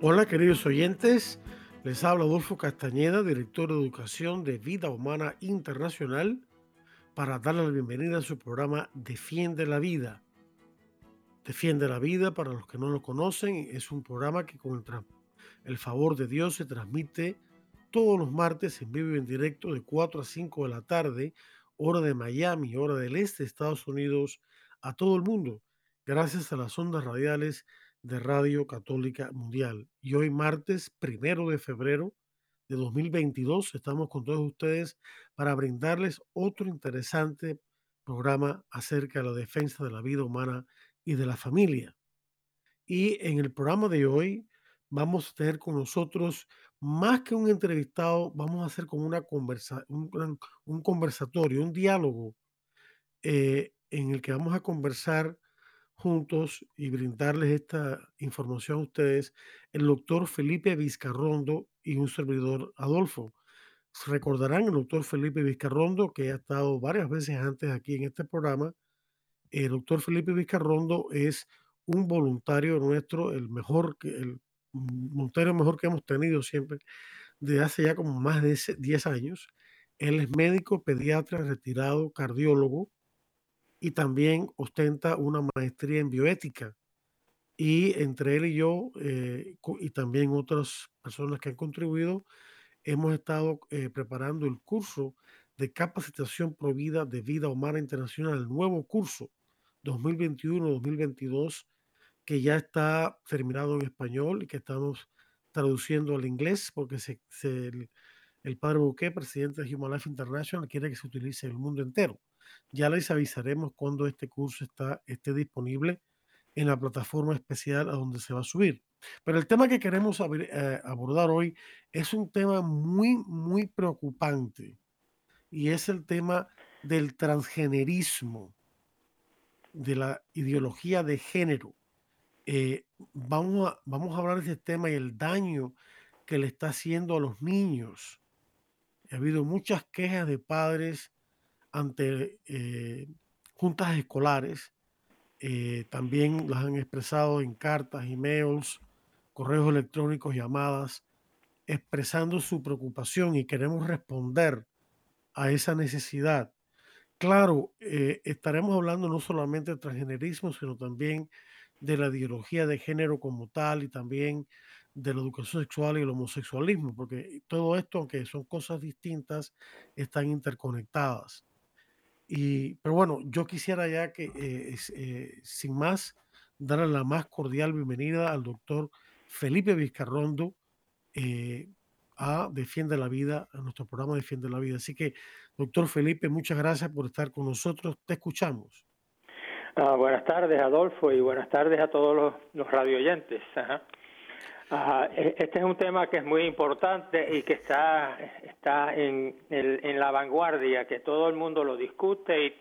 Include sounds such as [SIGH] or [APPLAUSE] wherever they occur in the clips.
Hola queridos oyentes, les habla Adolfo Castañeda, director de Educación de Vida Humana Internacional, para darle la bienvenida a su programa Defiende la Vida. Defiende la Vida, para los que no lo conocen, es un programa que con el, favor de Dios se transmite todos los martes en vivo y en directo de 4 a 5 de la tarde, hora de Miami, hora del este de Estados Unidos, a todo el mundo, gracias a las ondas radiales de Radio Católica Mundial. Y hoy martes, primero de febrero de 2022, estamos con todos ustedes para brindarles otro interesante programa acerca de la defensa de la vida humana y de la familia. Y en el programa de hoy vamos a tener con nosotros más que un entrevistado, vamos a hacer como una conversa, un, un conversatorio, un diálogo eh, en el que vamos a conversar juntos y brindarles esta información a ustedes el doctor Felipe Vizcarrondo y un servidor Adolfo. Recordarán el doctor Felipe Vizcarrondo, que ha estado varias veces antes aquí en este programa. El doctor Felipe Vizcarrondo es un voluntario nuestro, el mejor, el voluntario mejor que hemos tenido siempre, de hace ya como más de 10 años. Él es médico, pediatra, retirado, cardiólogo, y también ostenta una maestría en bioética. Y entre él y yo, eh, y también otras personas que han contribuido, hemos estado eh, preparando el curso de capacitación provida de vida humana internacional, el nuevo curso 2021-2022, que ya está terminado en español y que estamos traduciendo al inglés, porque se, el, el, padre Bouquet, presidente de Human Life International, quiere que se utilice en el mundo entero. Ya les avisaremos cuando este curso está, esté disponible en la plataforma especial a donde se va a subir. Pero el tema que queremos eh, abordar hoy es un tema muy, muy preocupante y es el tema del transgenerismo, de la ideología de género. Eh, vamos, a, vamos a hablar de este tema y el daño que le está haciendo a los niños. Ha habido muchas quejas de padres ante eh, juntas escolares. Eh, también las han expresado en cartas, emails, correos electrónicos, llamadas, expresando su preocupación y queremos responder a esa necesidad. Claro, eh, estaremos hablando no solamente de transgenerismo, sino también de la ideología de género como tal y también de la educación sexual y el homosexualismo, porque todo esto, aunque son cosas distintas, están interconectadas. Y, pero bueno, yo quisiera ya que, eh, eh, sin más, darle la más cordial bienvenida al doctor Felipe Vizcarrondo eh, a Defiende la Vida, a nuestro programa Defiende la Vida. Así que, doctor Felipe, muchas gracias por estar con nosotros. Te escuchamos. Ah, buenas tardes, Adolfo, y buenas tardes a todos los, los radioyentes. E, este es un tema que es muy importante y que está, está en, en la vanguardia, que todo el mundo lo discute y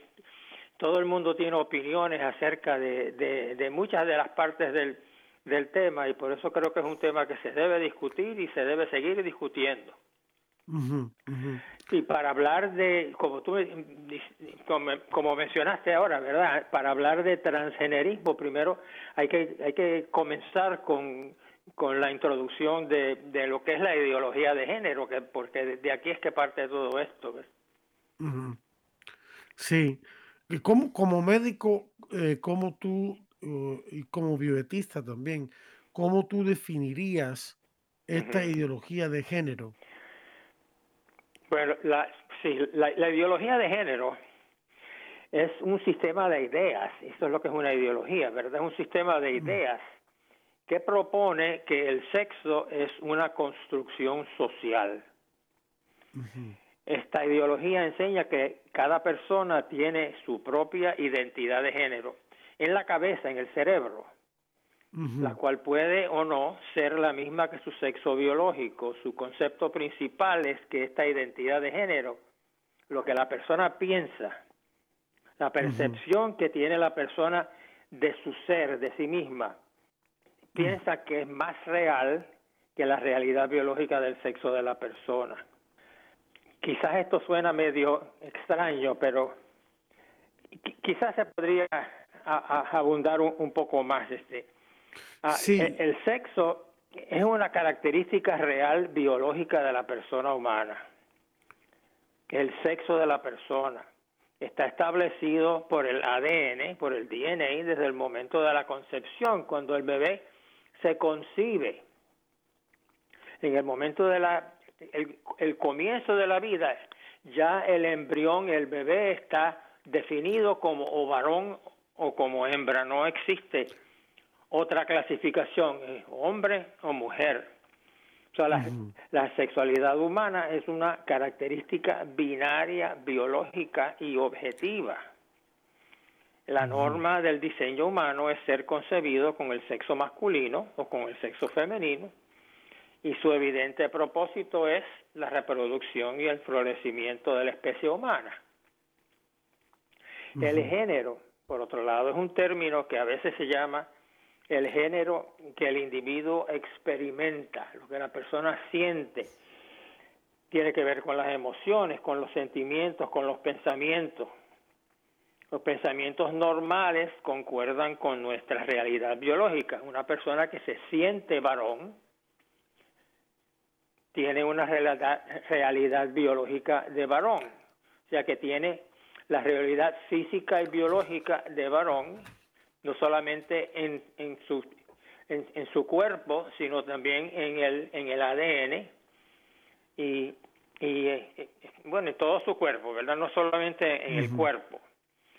todo el mundo tiene opiniones acerca de, de, muchas de las partes del, del tema y por eso creo que es un tema que se debe discutir y se debe seguir discutiendo. Y para hablar de, como tú como, como, mencionaste ahora, ¿verdad? Para hablar de transgenerismo, primero hay que, hay que comenzar con con la introducción de, de lo que es la ideología de género, que porque de aquí es que parte todo esto. Sí, y como, como médico, eh, como tú, uh, y como bioetista también, ¿cómo tú definirías esta ideología de género? Bueno, la, sí, la, la, ideología de género es un sistema de ideas, eso es lo que es una ideología, ¿verdad? Es un sistema de ideas que propone que el sexo es una construcción social. Esta ideología enseña que cada persona tiene su propia identidad de género en la cabeza, en el cerebro. la cual puede o no ser la misma que su sexo biológico. Su concepto principal es que esta identidad de género, lo que la persona piensa, la percepción que tiene la persona de su ser, de sí misma, piensa que es más real que la realidad biológica del sexo de la persona. Quizás esto suena medio extraño, pero quizás se podría abundar un, poco más. Este. Ah, el, sexo es una característica real biológica de la persona humana. El sexo de la persona está establecido por el ADN, por el DNA, desde el momento de la concepción, cuando el bebé se concibe. En el momento de la el, comienzo de la vida, ya el embrión, el bebé está definido como o varón o como hembra, no existe otra clasificación, hombre o mujer. O sea, la, la, sexualidad humana es una característica binaria, biológica y objetiva. La norma del diseño humano es ser concebido con el sexo masculino o con el sexo femenino y su evidente propósito es la reproducción y el florecimiento de la especie humana. El género, por otro lado, es un término que a veces se llama el género que el individuo experimenta, lo que la persona siente. Tiene que ver con las emociones, con los sentimientos, con los pensamientos. Los pensamientos normales concuerdan con nuestra realidad biológica. Una persona que se siente varón tiene una realidad, biológica de varón, o sea que tiene la realidad física y biológica de varón, no solamente en, en, su, en, su cuerpo, sino también en el, en el ADN y, y eh, bueno, en todo su cuerpo, ¿verdad? No solamente en el cuerpo.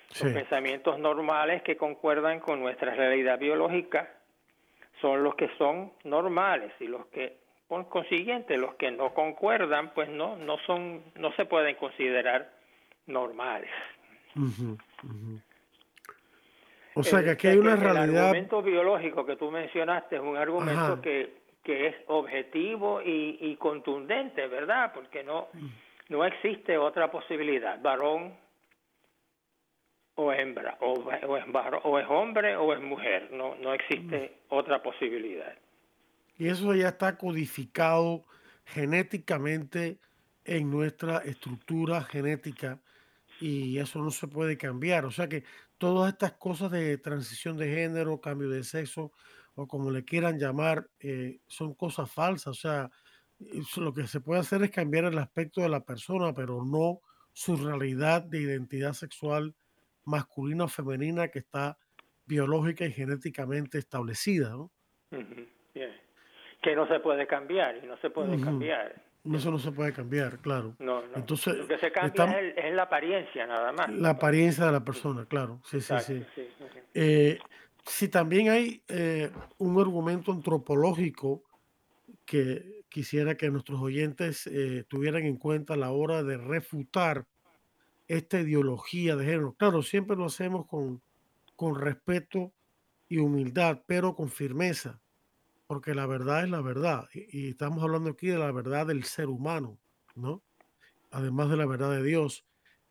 Los pensamientos normales que concuerdan con nuestra realidad biológica son los que son normales y los que por consiguiente, los que no concuerdan, pues no, no son, no se pueden considerar normales. O sea que aquí hay una realidad. El argumento biológico que tú mencionaste es un argumento que, que es objetivo y, y, contundente, ¿verdad? Porque no, no existe otra posibilidad, varón o hembra, o, o, es, o es hombre o es mujer, no, no existe otra posibilidad. Y eso ya está codificado genéticamente en nuestra estructura genética y eso no se puede cambiar. O sea que todas estas cosas de transición de género, cambio de sexo o como le quieran llamar, eh, son cosas falsas. O sea, lo que se puede hacer es cambiar el aspecto de la persona, pero no su realidad de identidad sexual masculina o femenina que está biológica y genéticamente establecida. ¿no? que no se puede cambiar y no se puede cambiar. Eso no se puede cambiar, claro. No, no. Entonces, Lo que se cambia es, la apariencia nada más. La apariencia de la persona, claro. Sí, sí, sí. Eh, si también hay eh, un argumento antropológico que quisiera que nuestros oyentes eh, tuvieran en cuenta a la hora de refutar esta ideología de género. Claro, siempre lo hacemos con, con respeto y humildad, pero con firmeza porque la verdad es la verdad. Y, estamos hablando aquí de la verdad del ser humano, ¿no? Además de la verdad de Dios.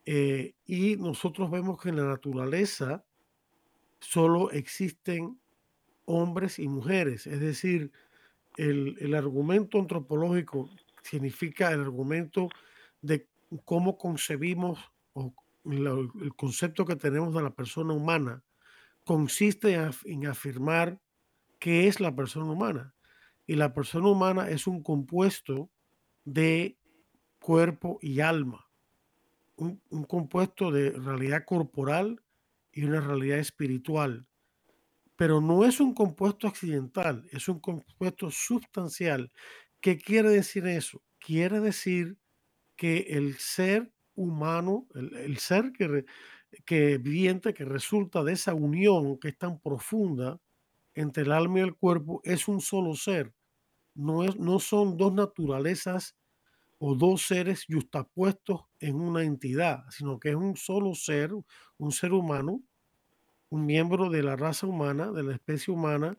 Eh, y nosotros vemos que en la naturaleza solo existen hombres y mujeres. Es decir, el, argumento antropológico significa el argumento de cómo concebimos el concepto que tenemos de la persona humana consiste en afirmar qué es la persona humana. Y la persona humana es un compuesto de cuerpo y alma, un, compuesto de realidad corporal y una realidad espiritual. Pero no es un compuesto accidental, es un compuesto sustancial. ¿Qué quiere decir eso? Quiere decir que el ser humano, el, ser que, que viviente, que resulta de esa unión que es tan profunda, entre el alma y el cuerpo es un solo ser. No, es, no son dos naturalezas o dos seres justapuestos en una entidad, sino que es un solo ser, un ser humano, un miembro de la raza humana, de la especie humana,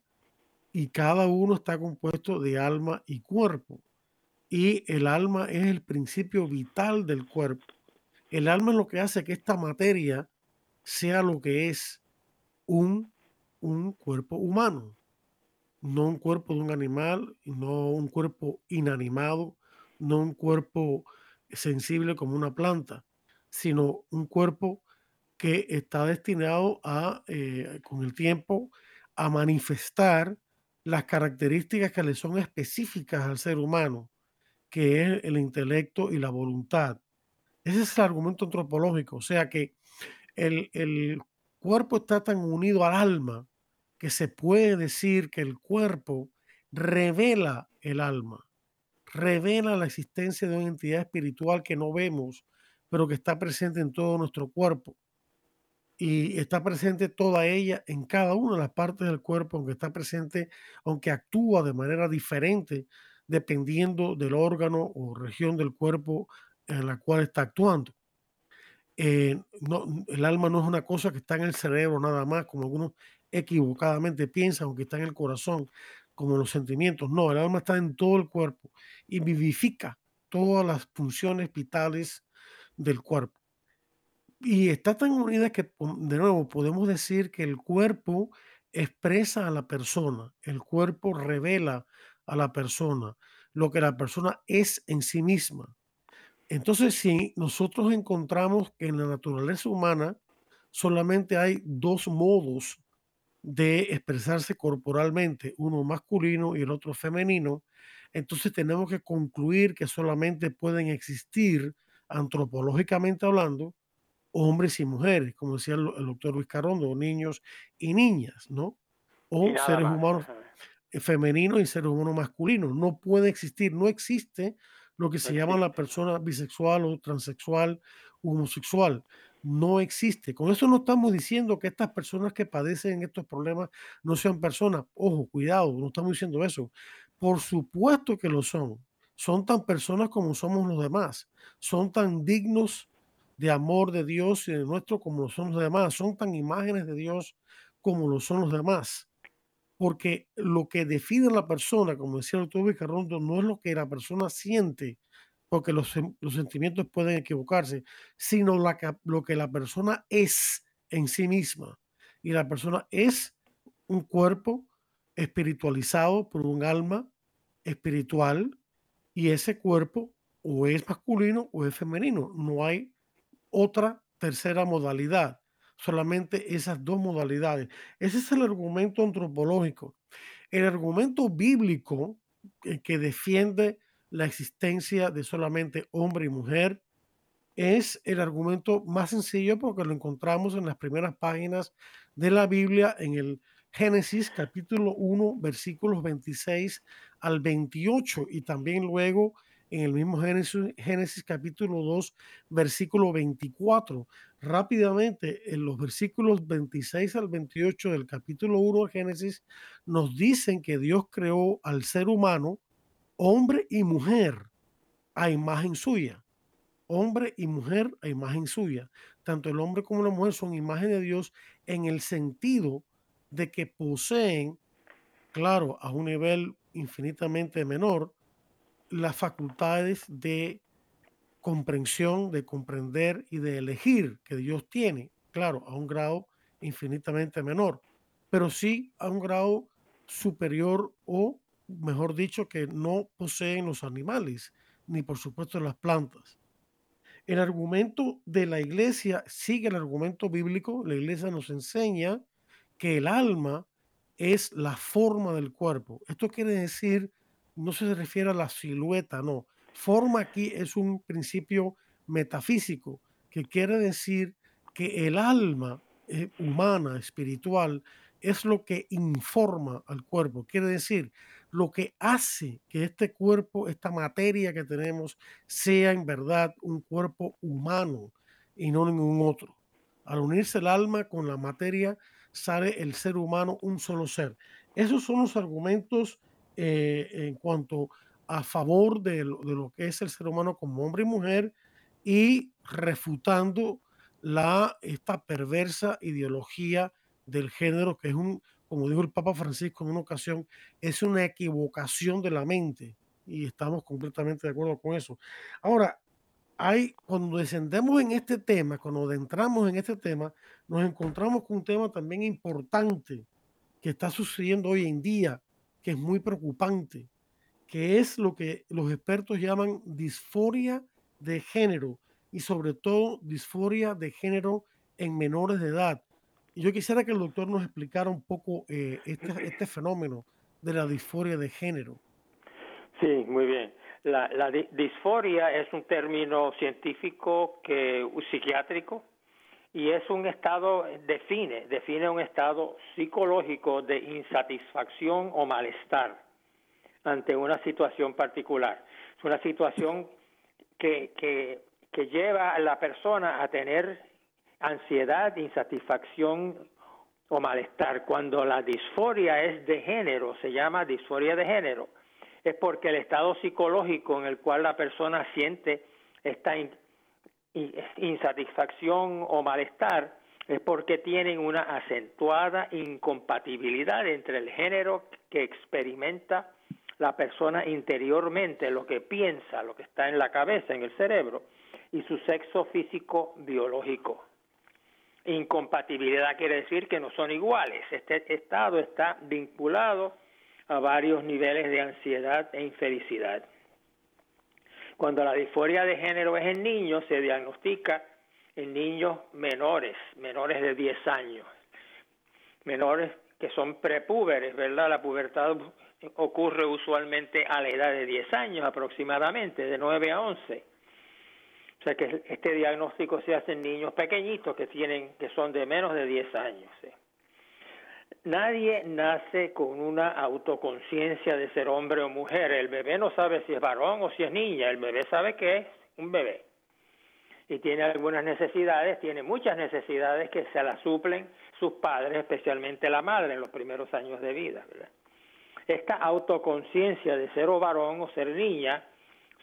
y cada uno está compuesto de alma y cuerpo. Y el alma es el principio vital del cuerpo. El alma es lo que hace que esta materia sea lo que es un, un cuerpo humano, no un cuerpo de un animal, no un cuerpo inanimado, no un cuerpo sensible como una planta, sino un cuerpo que está destinado a, eh, con el tiempo, a manifestar las características que le son específicas al ser humano, que es el intelecto y la voluntad. Ese es el argumento antropológico, o sea que el, el cuerpo está tan unido al alma que se puede decir que el cuerpo revela el alma, revela la existencia de una entidad espiritual que no vemos, pero que está presente en todo nuestro cuerpo. Y está presente toda ella en cada una de las partes del cuerpo, aunque está presente, aunque actúa de manera diferente dependiendo del órgano o región del cuerpo en la cual está actuando. Eh, el alma no es una cosa que está en el cerebro nada más, como algunos equivocadamente piensan, aunque está en el corazón, como los sentimientos. No, el alma está en todo el cuerpo y vivifica todas las funciones vitales del cuerpo y está tan unida que, de nuevo, podemos decir que el cuerpo expresa a la persona, el cuerpo revela a la persona lo que la persona es en sí misma. Entonces, si nosotros encontramos que en la naturaleza humana solamente hay dos modos de expresarse corporalmente, uno masculino y el otro femenino, entonces tenemos que concluir que solamente pueden existir, antropológicamente hablando, hombres y mujeres, como decía el, doctor Luis Carondo, niños y niñas, ¿no? O seres humanos femeninos y seres humanos masculinos. No puede existir, no existe lo que se llama la persona bisexual o transexual, homosexual. No existe. Con eso no estamos diciendo que estas personas que padecen estos problemas no sean personas. Ojo, cuidado, no estamos diciendo eso. Por supuesto que lo son. Son tan personas como somos los demás. Son tan dignos de amor de Dios y de nuestro como lo son los demás. Son tan imágenes de Dios como lo son los demás. Porque lo que define a la persona, como decía el doctor Vicarrondo, no es lo que la persona siente, porque los, los sentimientos pueden equivocarse, sino lo que la persona es en sí misma. Y la persona es un cuerpo espiritualizado por un alma espiritual y ese cuerpo o es masculino o es femenino. No hay otra tercera modalidad, solamente esas dos modalidades. Ese es el argumento antropológico. El argumento bíblico que defiende la existencia de solamente hombre y mujer es el argumento más sencillo porque lo encontramos en las primeras páginas de la Biblia en el Génesis capítulo 1 versículos 26 al 28 y también luego en el mismo Génesis, Génesis capítulo 2, versículo 24. Rápidamente, en los versículos 26 al 28 del capítulo 1 de Génesis, nos dicen que Dios creó al ser humano, hombre y mujer, a imagen suya. Hombre y mujer a imagen suya. Tanto el hombre como la mujer son imagen de Dios en el sentido de que poseen, claro, a un nivel infinitamente menor, las facultades de comprensión, de comprender y de elegir que Dios tiene, claro, a un grado infinitamente menor, pero sí a un grado superior o, mejor dicho, que no poseen los animales, ni por supuesto las plantas. El argumento de la iglesia sigue el argumento bíblico. La iglesia nos enseña que el alma es la forma del cuerpo. Esto quiere decir no se refiere a la silueta, no. Forma aquí es un principio metafísico que quiere decir que el alma eh, humana, espiritual, es lo que informa al cuerpo. Quiere decir, lo que hace que este cuerpo, esta materia que tenemos, sea en verdad un cuerpo humano y no ningún otro. Al unirse el alma con la materia, sale el ser humano un solo ser. Esos son los argumentos eh, en cuanto a favor de lo, que es el ser humano como hombre y mujer y refutando la, esta perversa ideología del género que es un como dijo el Papa Francisco en una ocasión, es una equivocación de la mente y estamos completamente de acuerdo con eso. Ahora, hay, cuando descendemos en este tema, cuando adentramos en este tema, nos encontramos con un tema también importante que está sucediendo hoy en día, que es muy preocupante, que es lo que los expertos llaman disforia de género y sobre todo disforia de género en menores de edad. Y yo quisiera que el doctor nos explicara un poco eh, este, este fenómeno de la disforia de género. Sí, muy bien. La, disforia es un término científico que psiquiátrico y es un estado define define un estado psicológico de insatisfacción o malestar ante una situación particular. Es una situación que, que, que lleva a la persona a tener ansiedad, insatisfacción o malestar. Cuando la disforia es de género, se llama disforia de género es porque el estado psicológico en el cual la persona siente esta insatisfacción o malestar es porque tienen una acentuada incompatibilidad entre el género que experimenta la persona interiormente, lo que piensa, lo que está en la cabeza, en el cerebro, y su sexo físico biológico. Incompatibilidad quiere decir que no son iguales. Este estado está vinculado a varios niveles de ansiedad e infelicidad. Cuando la disforia de género es en niños, se diagnostica en niños menores, menores de 10 años, menores que son prepúberes, ¿verdad? La pubertad ocurre usualmente a la edad de 10 años aproximadamente, de 9 a 11. O sea que este diagnóstico se hace en niños pequeñitos que tienen que son de menos de 10 años. Nadie nace con una autoconciencia de ser hombre o mujer. El bebé no sabe si es varón o si es niña. El bebé sabe que es un bebé. Y tiene algunas necesidades, tiene muchas necesidades que se las suplen sus padres, especialmente la madre, en los primeros años de vida. Esta autoconciencia de ser o varón o ser niña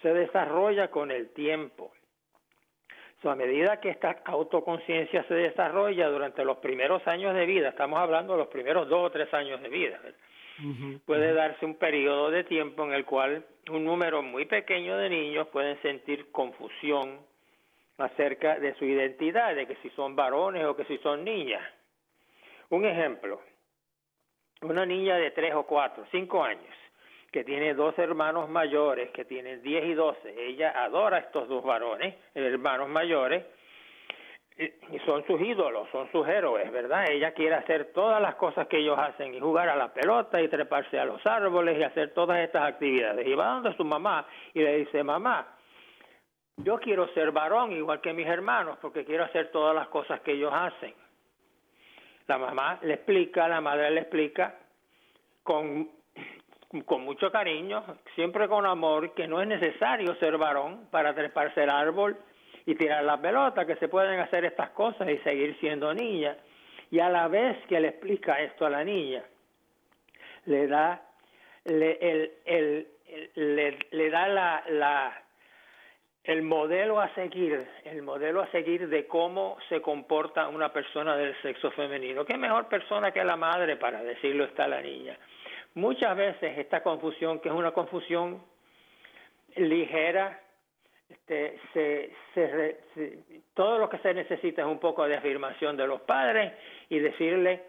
se desarrolla con el tiempo a medida que esta autoconciencia se desarrolla durante los primeros años de vida, estamos hablando de los primeros dos o tres años de vida, puede darse un periodo de tiempo en el cual un número muy pequeño de niños pueden sentir confusión acerca de su identidad, de que si son varones o que si son niñas. Un ejemplo, una niña de tres o cuatro, cinco años, que tiene dos hermanos mayores, que tienen 10 y 12. Ella adora a estos dos varones, hermanos mayores, y son sus ídolos, son sus héroes, ¿verdad? Ella quiere hacer todas las cosas que ellos hacen, y jugar a la pelota, y treparse a los árboles, y hacer todas estas actividades. Y va donde su mamá y le dice, mamá, yo quiero ser varón igual que mis hermanos, porque quiero hacer todas las cosas que ellos hacen. La mamá le explica, la madre le explica, con con mucho cariño, siempre con amor, que no es necesario ser varón para treparse el árbol y tirar la pelota, que se pueden hacer estas cosas y seguir siendo niña. Y a la vez que le explica esto a la niña, le da, le, el, le, le da la, la, el modelo a seguir, el modelo a seguir de cómo se comporta una persona del sexo femenino. ¿Qué mejor persona que la madre para decirlo está la niña? Muchas veces esta confusión, que es una confusión ligera, este, se, se, todo lo que se necesita es un poco de afirmación de los padres y decirle,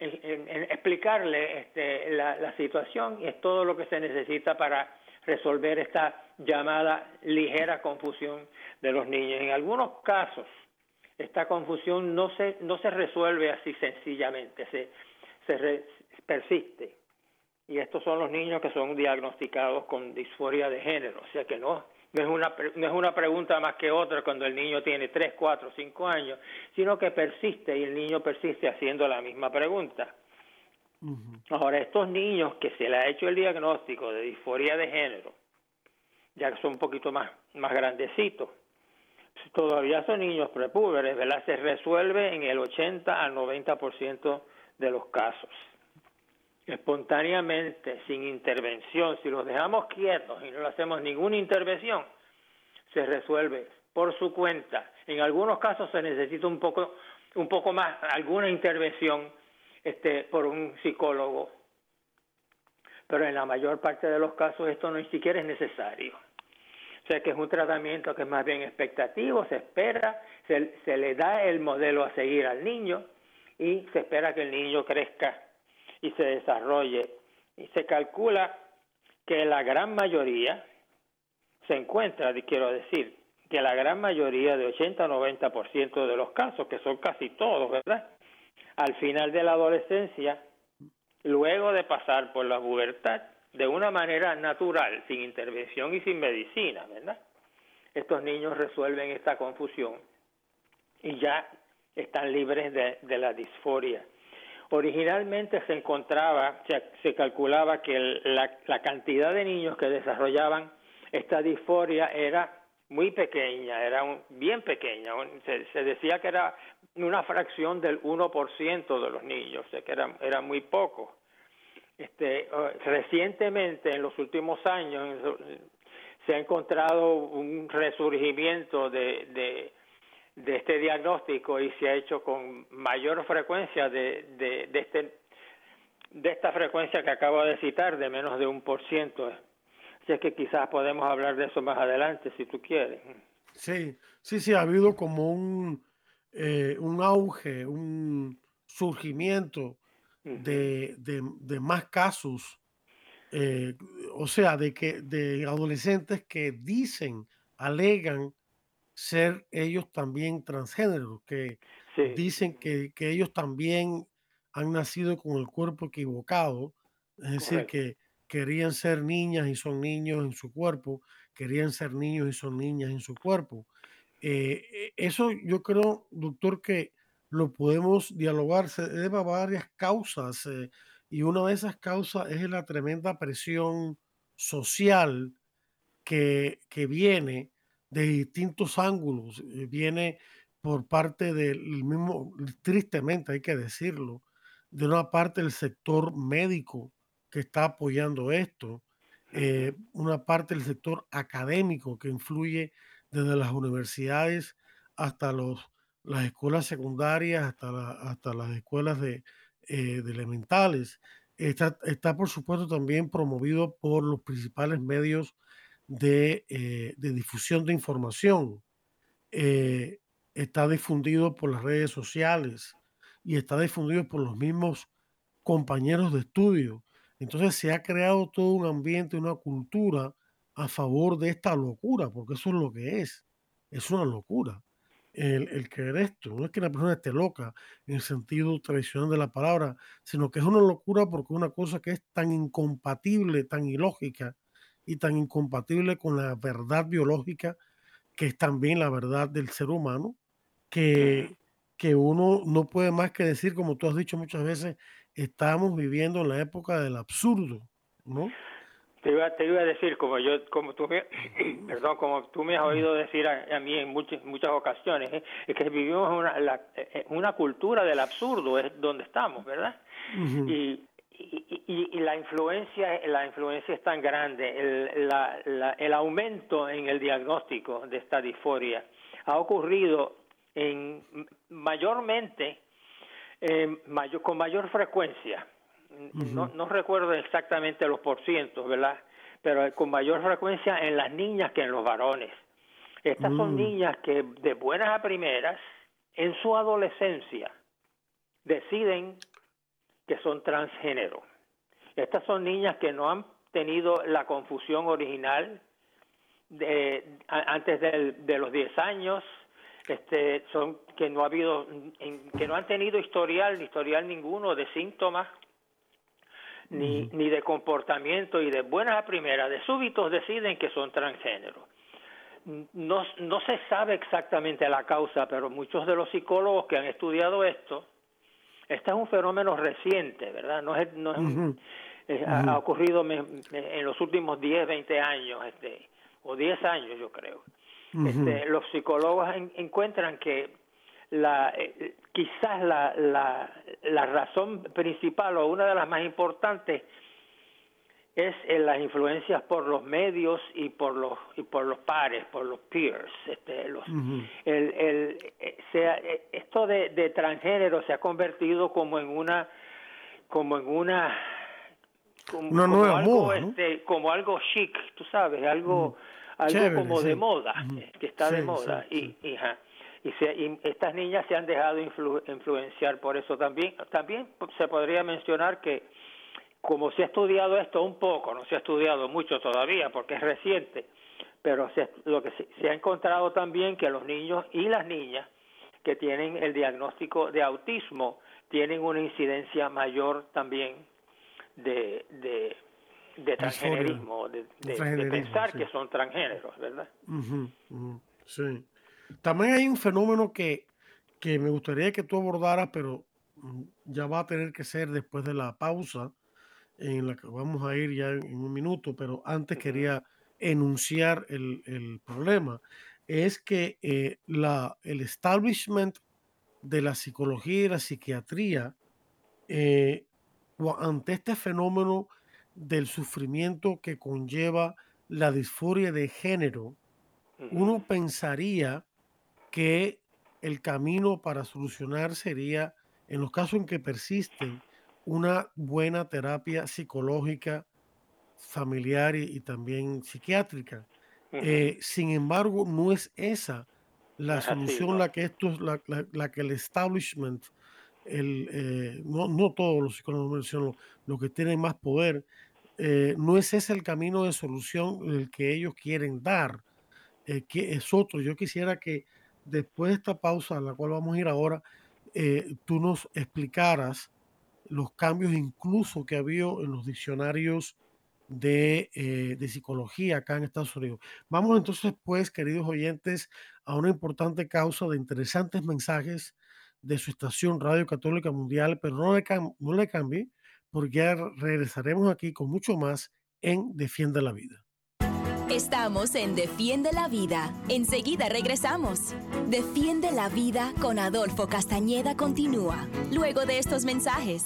explicarle este, la, la situación y es todo lo que se necesita para resolver esta llamada ligera confusión de los niños. En algunos casos, esta confusión no se, no se resuelve así sencillamente, se, se persiste y estos son los niños que son diagnosticados con disforia de género, o sea que no, no es una no es una pregunta más que otra cuando el niño tiene 3, 4, 5 años, sino que persiste y el niño persiste haciendo la misma pregunta. Ahora, estos niños que se le ha hecho el diagnóstico de disforia de género, ya que son un poquito más, más grandecitos, todavía son niños prepúberes, ¿verdad? Se resuelve en el 80 al 90% de los casos espontáneamente, sin intervención, si los dejamos quietos y no le hacemos ninguna intervención, se resuelve por su cuenta. En algunos casos se necesita un poco, un poco más, alguna intervención este, por un psicólogo. Pero en la mayor parte de los casos esto no ni siquiera es necesario. O sea que es un tratamiento que es más bien expectativo, se espera, se, se le da el modelo a seguir al niño y se espera que el niño crezca y se desarrolle. Y se calcula que la gran mayoría se encuentra, quiero decir, que la gran mayoría de 80-90% de los casos, que son casi todos, ¿verdad? Al final de la adolescencia, luego de pasar por la pubertad, de una manera natural, sin intervención y sin medicina, ¿verdad? Estos niños resuelven esta confusión y ya están libres de, la disforia. Originalmente se encontraba, se, se calculaba que la, la cantidad de niños que desarrollaban esta disforia era muy pequeña, era un, bien pequeña, se, decía que era una fracción del 1% de los niños, o sea que era muy poco. Este, recientemente, en los últimos años, se ha encontrado un resurgimiento de, de, de este diagnóstico y se ha hecho con mayor frecuencia de, de, de, este, de esta frecuencia que acabo de citar, de menos de un por ciento es que quizás podemos hablar de eso más adelante, si tú quieres. Sí, sí, sí, ha habido como un, eh, un auge, un surgimiento de, de, más casos, eh, o sea, de que de adolescentes que dicen, alegan ser ellos también transgéneros, que dicen que, que, ellos también han nacido con el cuerpo equivocado, es decir, que querían ser niñas y son niños en su cuerpo, querían ser niños y son niñas en su cuerpo. Eh, eh, eso yo creo, doctor, que lo podemos dialogar, se debe a varias causas eh, y una de esas causas es la tremenda presión social que, que viene de distintos ángulos, viene por parte del mismo, tristemente hay que decirlo, de una parte del sector médico, que está apoyando esto, eh, una parte del sector académico que influye desde las universidades hasta los, las escuelas secundarias, hasta, hasta las escuelas de, eh, elementales. Está, está, por supuesto, también promovido por los principales medios de, eh, de difusión de información. está difundido por las redes sociales y está difundido por los mismos compañeros de estudio entonces se ha creado todo un ambiente, una cultura a favor de esta locura, porque eso es lo que es. Es una locura. El, el creer esto, no es que la persona esté loca en el sentido tradicional de la palabra, sino que es una locura porque es una cosa que es tan incompatible, tan ilógica y tan incompatible con la verdad biológica, que es también la verdad del ser humano, que, que uno no puede más que decir, como tú has dicho muchas veces, estamos viviendo en la época del absurdo, ¿no? Te iba, te iba a decir, como yo, como tú me, [CLEARS THROAT] perdón, como tú me has oído decir a, mí en muchas, muchas ocasiones, ¿eh? es que vivimos una, la, eh, una cultura del absurdo, es donde estamos, ¿verdad? y, y, y, la influencia, la influencia es tan grande, el, la, la, el aumento en el diagnóstico de esta disforia ha ocurrido en mayormente eh, mayor, con mayor frecuencia. no, no recuerdo exactamente los porcientos, ¿verdad? Pero con mayor frecuencia en las niñas que en los varones. Estas son mm. niñas que de buenas a primeras, en su adolescencia, deciden que son transgénero. Estas son niñas que no han tenido la confusión original de, antes de, de los 10 años, este, son que no ha habido, que no han tenido historial, historial ninguno de síntomas, ni, ni de comportamiento y de buenas a primeras, de súbitos deciden que son transgénero. No, no se sabe exactamente la causa, pero muchos de los psicólogos que han estudiado esto, este es un fenómeno reciente, ¿verdad? No es, no es, ha, ocurrido en los últimos 10, 20 años, este, o 10 años yo creo. Este, los psicólogos encuentran que la, eh, quizás la, la, la, razón principal o una de las más importantes es en las influencias por los medios y por los y por los pares, por los peers. Este, los, el, el, eh, sea, eh, esto de, de transgénero se ha convertido como en una como en una como, una nueva algo, moda, este, como algo chic, tú sabes, algo algo como de moda, que está de moda. y, y, y, estas niñas se han dejado influenciar por eso también. También se podría mencionar que como se ha estudiado esto un poco, no se ha estudiado mucho todavía porque es reciente, pero lo que se, ha encontrado también que los niños y las niñas que tienen el diagnóstico de autismo tienen una incidencia mayor también de, de, de transgenerismo, de, pensar que son transgéneros, ¿verdad? Sí. También hay un fenómeno que, que me gustaría que tú abordaras, pero ya va a tener que ser después de la pausa, en la que vamos a ir ya en, un minuto, pero antes quería enunciar el, el problema, es que eh, la, el establishment de la psicología y la psiquiatría eh, ante este fenómeno del sufrimiento que conlleva la disforia de género, uno pensaría que el camino para solucionar sería, en los casos en que persisten, una buena terapia psicológica, familiar y, también psiquiátrica. Eh, sin embargo, no es esa la [LAUGHS] solución la que esto la, la, que el establishment, el, eh, no, no, todos los psicólogos mencionan lo, que tienen más poder, eh, no es ese el camino de solución el que ellos quieren dar, que es otro. Yo quisiera que después de esta pausa a la cual vamos a ir ahora, tú nos explicaras los cambios incluso que ha habido en los diccionarios de, eh, de, psicología acá en Estados Unidos. Vamos entonces, pues, queridos oyentes, a una importante causa de interesantes mensajes de su estación Radio Católica Mundial, pero no le, no le cambie, porque ya regresaremos aquí con mucho más en Defiende la Vida. Estamos en Defiende la Vida. Enseguida regresamos. Defiende la Vida con Adolfo Castañeda continúa, luego de estos mensajes.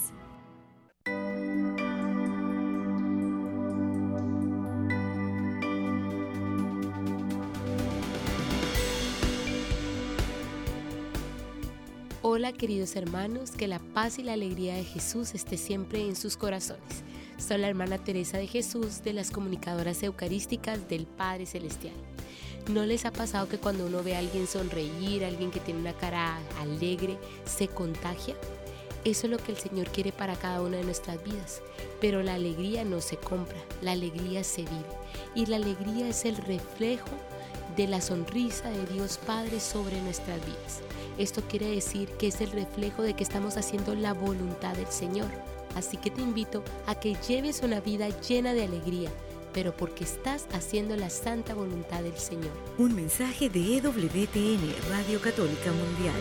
Hola queridos hermanos, que la paz y la alegría de Jesús esté siempre en sus corazones. Soy la hermana Teresa de Jesús de las comunicadoras eucarísticas del Padre Celestial. ¿No les ha pasado que cuando uno ve a alguien sonreír, a alguien que tiene una cara alegre, se contagia? Eso es lo que el Señor quiere para cada una de nuestras vidas. Pero la alegría no se compra, la alegría se vive. Y la alegría es el reflejo de la sonrisa de Dios Padre sobre nuestras vidas. Esto quiere decir que es el reflejo de que estamos haciendo la voluntad del Señor. Así que te invito a que lleves una vida llena de alegría, pero porque estás haciendo la santa voluntad del Señor. Un mensaje de EWTN, Radio Católica Mundial.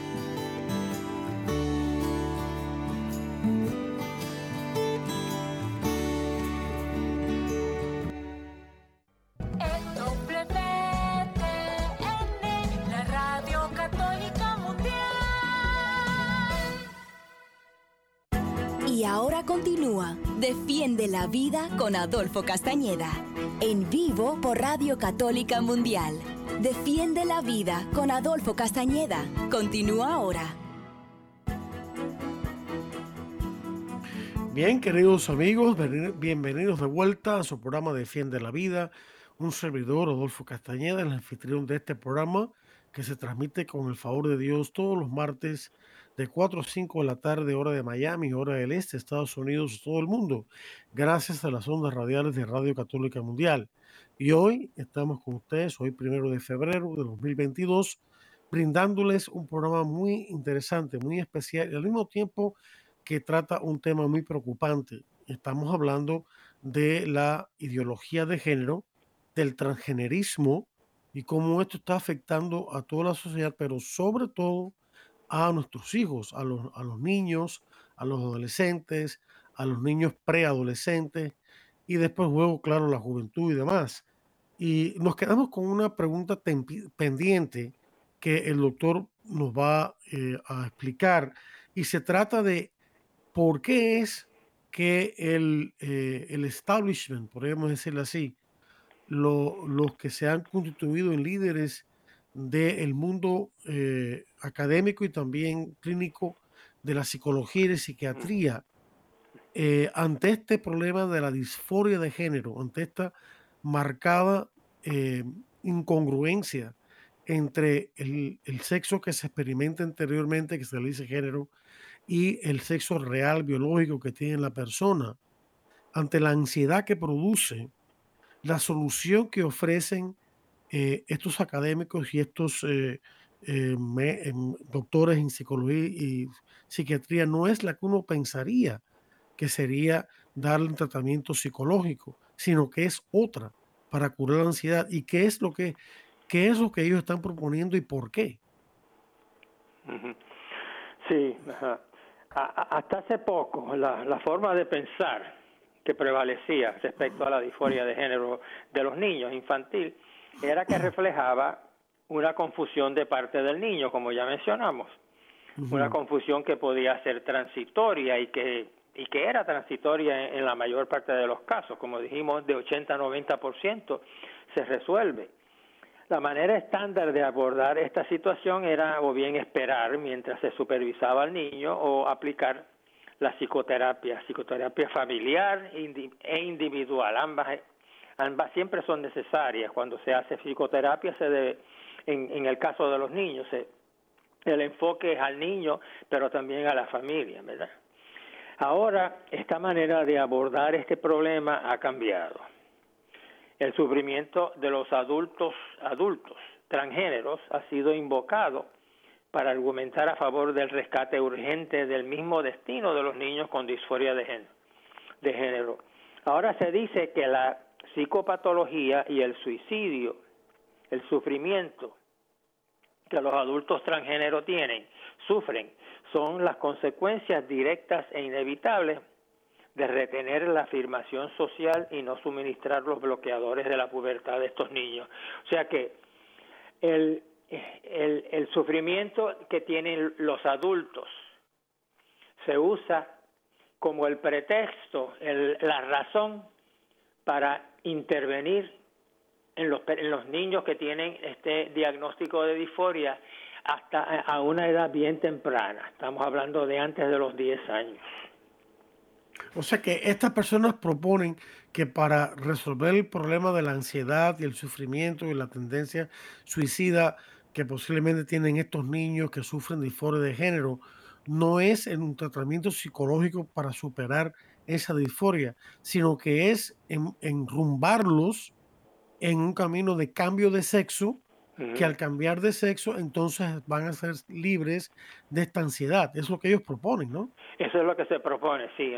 Defiende la vida con Adolfo Castañeda. En vivo por Radio Católica Mundial. Defiende la vida con Adolfo Castañeda. Continúa ahora. Bien, queridos amigos, bienvenidos de vuelta a su programa Defiende la Vida. Un servidor, Adolfo Castañeda, el anfitrión de este programa que se transmite con el favor de Dios todos los martes de 4 a 5 de la tarde, hora de Miami, hora del este, Estados Unidos, todo el mundo, gracias a las ondas radiales de Radio Católica Mundial. Y hoy estamos con ustedes, hoy primero de febrero de 2022, brindándoles un programa muy interesante, muy especial y al mismo tiempo que trata un tema muy preocupante. Estamos hablando de la ideología de género, del transgenerismo y cómo esto está afectando a toda la sociedad, pero sobre todo a nuestros hijos, a los, a los niños, a los adolescentes, a los niños preadolescentes y después luego, claro, la juventud y demás. Y nos quedamos con una pregunta pendiente que el doctor nos va eh, a explicar y se trata de por qué es que el, eh, el establishment, podríamos decirlo así, los que se han constituido en líderes del mundo eh, académico y también clínico de la psicología y de psiquiatría, eh, ante este problema de la disforia de género, ante esta marcada incongruencia entre el, el, sexo que se experimenta anteriormente, que se le dice género, y el sexo real biológico que tiene la persona, ante la ansiedad que produce, la solución que ofrecen eh, estos académicos y estos eh, eh, em, doctores en psicología y psiquiatría no es la que uno pensaría que sería darle un tratamiento psicológico, sino que es otra para curar la ansiedad. ¿Y qué es lo que, qué es lo que ellos están proponiendo y por qué? Sí, ajá hasta hace poco la, forma de pensar que prevalecía respecto a la disforia de género de los niños infantil era que reflejaba una confusión de parte del niño, como ya mencionamos, una confusión que podía ser transitoria y que y que era transitoria en, en, la mayor parte de los casos, como dijimos, de 80 a 90% se resuelve. La manera estándar de abordar esta situación era o bien esperar mientras se supervisaba al niño o aplicar la psicoterapia, psicoterapia familiar e individual. Ambas, ambas siempre son necesarias. Cuando se hace psicoterapia, se debe, en, en el caso de los niños, el enfoque es al niño, pero también a la familia, ¿verdad? Ahora, esta manera de abordar este problema ha cambiado el sufrimiento de los adultos adultos transgéneros ha sido invocado para argumentar a favor del rescate urgente del mismo destino de los niños con disforia de género. De género. Ahora se dice que la psicopatología y el suicidio, el sufrimiento que los adultos transgénero tienen, sufren, son las consecuencias directas e inevitables de retener la afirmación social y no suministrar los bloqueadores de la pubertad de estos niños. O sea que el, el, sufrimiento que tienen los adultos se usa como el pretexto, el, la razón para intervenir en los, en los niños que tienen este diagnóstico de disforia hasta a una edad bien temprana. Estamos hablando de antes de los 10 años. O sea que estas personas proponen que para resolver el problema de la ansiedad y el sufrimiento y la tendencia suicida que posiblemente tienen estos niños que sufren disforia de género, no es en un tratamiento psicológico para superar esa disforia, sino que es en, enrumbarlos en un camino de cambio de sexo que al cambiar de sexo entonces van a ser libres de esta ansiedad. Es lo que ellos proponen, ¿no? Eso es lo que se propone, sí.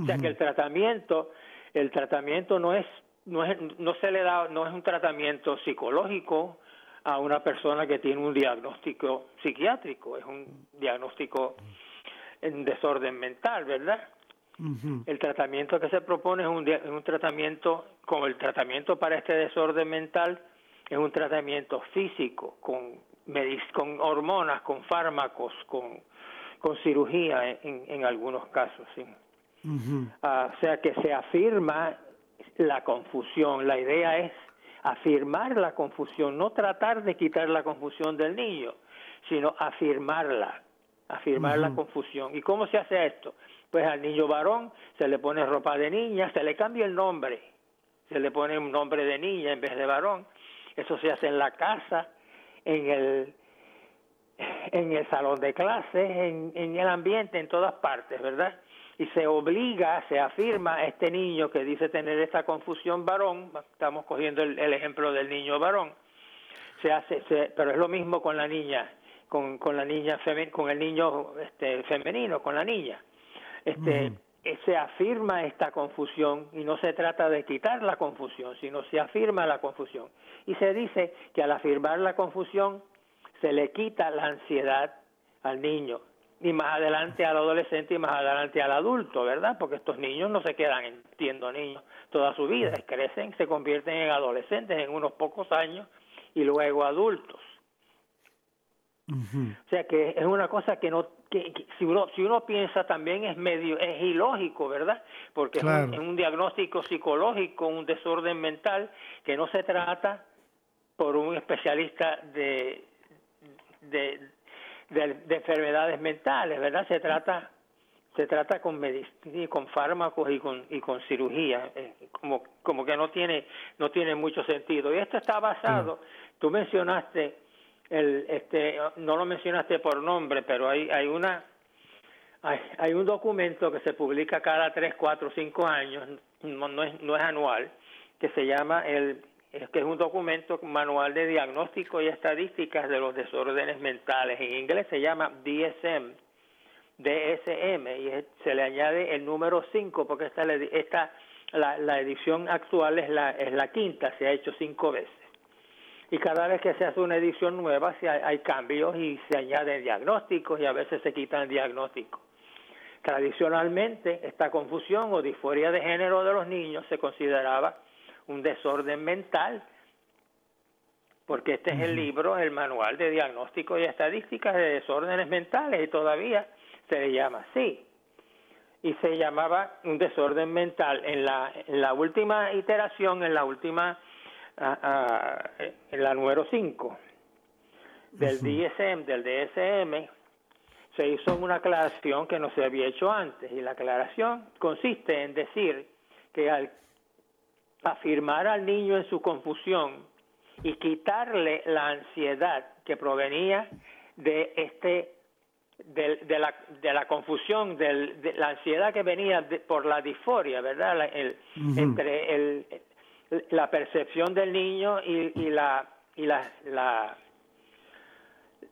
O sea que el tratamiento, el tratamiento no es, no es, no se le da, no es un tratamiento psicológico a una persona que tiene un diagnóstico psiquiátrico, es un diagnóstico en desorden mental, ¿verdad? El tratamiento que se propone es un, es un tratamiento, como el tratamiento para este desorden mental, es un tratamiento físico con, con hormonas, con fármacos, con, con cirugía en, en algunos casos. ¿sí? Ah, o sea que se afirma la confusión. La idea es afirmar la confusión, no tratar de quitar la confusión del niño, sino afirmarla, afirmar la confusión. ¿Y cómo se hace esto? Pues al niño varón se le pone ropa de niña, se le cambia el nombre, se le pone un nombre de niña en vez de varón, eso se hace en la casa, en el, en el salón de clases, en, en el ambiente, en todas partes, ¿verdad? y se obliga, se afirma a este niño que dice tener esta confusión varón, estamos cogiendo el, ejemplo del niño varón, se hace, pero es lo mismo con la niña, con, con la niña con el niño este, femenino, con la niña. Este, se afirma esta confusión y no se trata de quitar la confusión, sino se afirma la confusión. Y se dice que al afirmar la confusión se le quita la ansiedad al niño y más adelante al adolescente y más adelante al adulto, ¿verdad? Porque estos niños no se quedan, entiendo, niños toda su vida, crecen, se convierten en adolescentes en unos pocos años y luego adultos. O sea que es una cosa que no que, si uno si uno piensa también es medio es ilógico, ¿verdad? Porque es, un, diagnóstico psicológico, un desorden mental que no se trata por un especialista de de, de, enfermedades mentales, ¿verdad? Se trata se trata con con fármacos y con y con cirugía, eh, como como que no tiene no tiene mucho sentido. Y esto está basado, tú mencionaste el este no lo mencionaste por nombre pero hay hay una hay, hay un documento que se publica cada tres cuatro cinco años no, es es anual que se llama el que es un documento manual de diagnóstico y estadísticas de los desórdenes mentales. En inglés se llama DSM DSM y se le añade el número 5 porque esta, esta la, la edición actual es la es la quinta se ha hecho cinco veces y cada vez que se hace una edición nueva hay, hay cambios y se añaden diagnósticos y a veces se quitan diagnósticos. Tradicionalmente, esta confusión o disforia de género de los niños se consideraba un desorden mental, porque este es el libro, el manual de diagnóstico y estadísticas de desórdenes mentales, y todavía se le llama así. Y se llamaba un desorden mental. En la, en la última iteración, en la última en la número 5 del DSM, del DSM, se hizo una aclaración que no se había hecho antes y la aclaración consiste en decir que al afirmar al niño en su confusión y quitarle la ansiedad que provenía de este de, de, la, de la confusión, de la ansiedad que venía por la disforia, ¿verdad? El, Entre el, la percepción del niño y, y la y la, la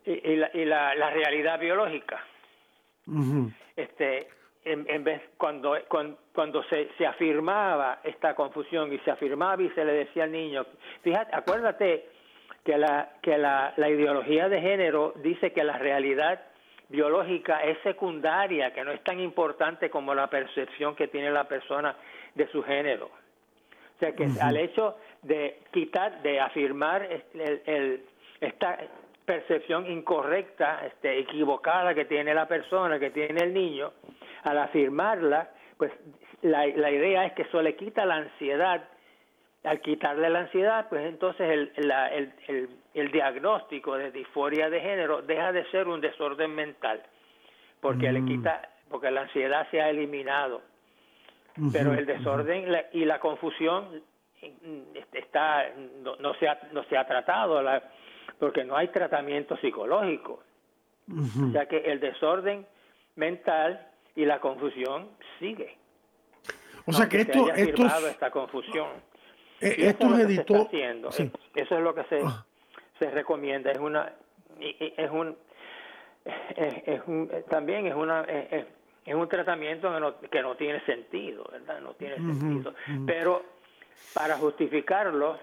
y, la, y la, la, realidad biológica. Este en, en, vez cuando cuando, cuando se, se, afirmaba esta confusión y se afirmaba y se le decía al niño fíjate acuérdate que la que la, la ideología de género dice que la realidad biológica es secundaria que no es tan importante como la percepción que tiene la persona de su género o sea que al hecho de quitar, de afirmar el, esta percepción incorrecta, este, equivocada que tiene la persona, que tiene el niño, al afirmarla, pues la, la idea es que eso le quita la ansiedad. Al quitarle la ansiedad, pues entonces el, la, el, el, el diagnóstico de disforia de género deja de ser un desorden mental, porque le mm. quita, porque la ansiedad se ha eliminado pero el desorden y la confusión este, está no, no, se ha no se ha tratado la, porque no hay tratamiento psicológico. O sea que el desorden mental y la confusión sigue. O sea que esto esto esta confusión. Eh, esto es eso es lo que se ah. se recomienda. Es una es un es, un también es una es, es un tratamiento que no, que no tiene sentido, ¿verdad? No tiene sentido. Pero para justificarlo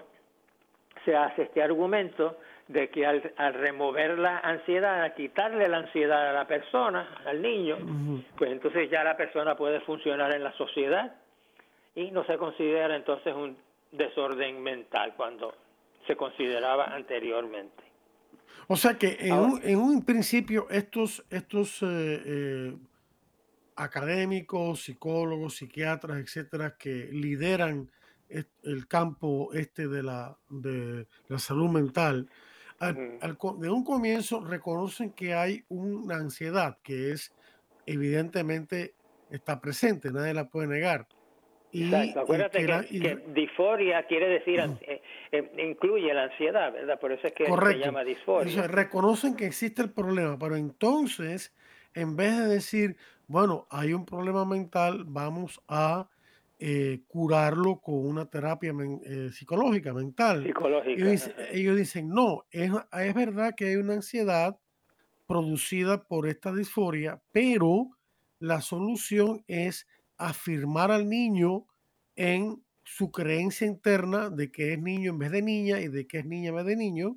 se hace este argumento de que al, al, remover la ansiedad, al quitarle la ansiedad a la persona, al niño, pues entonces ya la persona puede funcionar en la sociedad y no se considera entonces un desorden mental cuando se consideraba anteriormente. O sea que en, un, en un principio estos, estos eh, eh, académicos, psicólogos, psiquiatras, etcétera, que lideran el campo este de la, de la salud mental, de un comienzo reconocen que hay una ansiedad que es evidentemente está presente, nadie la puede negar. Y, Acuérdate que, disforia quiere decir, eh, eh, incluye la ansiedad, ¿verdad? Por eso es que se llama disforia. reconocen que existe el problema, pero entonces en vez de decir, bueno, hay un problema mental, vamos a eh, curarlo con una terapia eh, psicológica, mental. Ellos, dicen, no, es, es verdad que hay una ansiedad producida por esta disforia, pero la solución es afirmar al niño en su creencia interna de que es niño en vez de niña y de que es niña en vez de niño.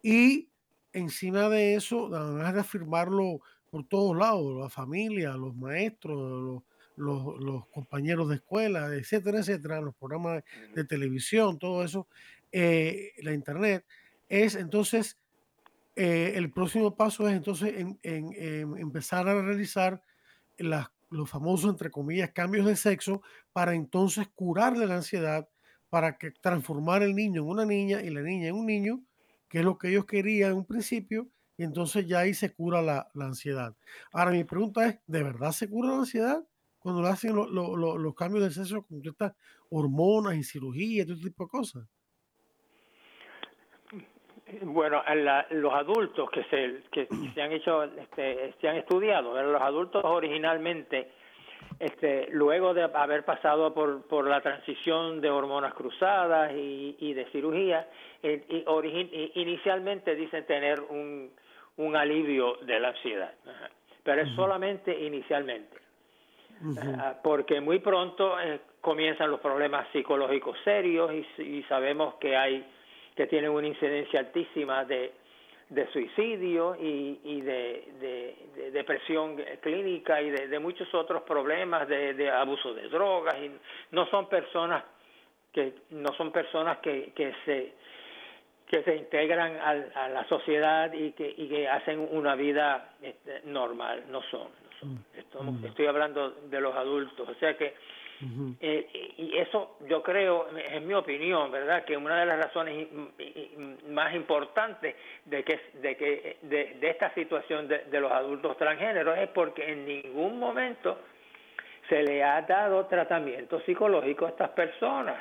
Y encima de eso, además de afirmarlo por todos lados, la familia, los maestros, los, los, compañeros de escuela, etcétera, etcétera, los programas de televisión, todo eso, eh, la internet, es entonces, eh, el próximo paso es entonces en, empezar a realizar las, los famosos, entre comillas, cambios de sexo para entonces curarle la ansiedad, para que transformar el niño en una niña y la niña en un niño, que es lo que ellos querían en un principio, y entonces ya ahí se cura la, la ansiedad. Ahora mi pregunta es, ¿de verdad se cura la ansiedad? cuando le hacen los cambios de sexo con estas hormonas y cirugía y todo tipo de cosas? Bueno, los adultos que se, que [CLEARS THROAT] se han hecho, este, se han estudiado, los adultos originalmente, este, luego de haber pasado por, por la transición de hormonas cruzadas y, de cirugía, eh, inicialmente dicen tener un, un alivio de la ansiedad, pero es solamente inicialmente. Ah, porque muy pronto eh, comienzan los problemas psicológicos serios y, sabemos que hay que tienen una incidencia altísima de, de suicidio y, de, depresión clínica y de, muchos otros problemas de, abuso de drogas y no son personas que no son personas que, que se que se integran a, la sociedad y que, y que hacen una vida este, normal. No son Mm. Estoy hablando de los adultos, o sea que eh, y eso yo creo, es mi opinión, ¿verdad? Que una de las razones más importantes de que de que de, esta situación de, los adultos transgéneros es porque en ningún momento se le ha dado tratamiento psicológico a estas personas,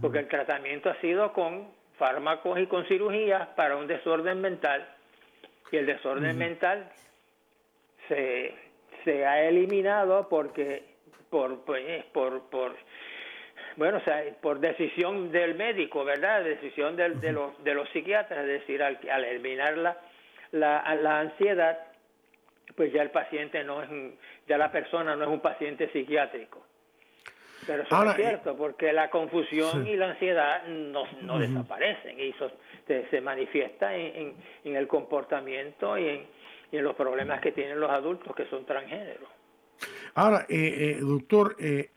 porque el tratamiento ha sido con fármacos y con cirugías para un desorden mental y el desorden mental se, se ha eliminado porque por pues, por por bueno, o sea, por decisión del médico, ¿verdad? Decisión del, de, los, de los psiquiatras, es decir, al, al eliminar la, la, la, ansiedad, pues ya el paciente no es, ya la persona no es un paciente psiquiátrico. Pero eso es cierto, porque la confusión y la ansiedad no, no desaparecen y eso se, se manifiesta en, en, en, el comportamiento y en, y en los problemas que tienen los adultos que son transgéneros. Ahora, eh, eh, doctor, eh,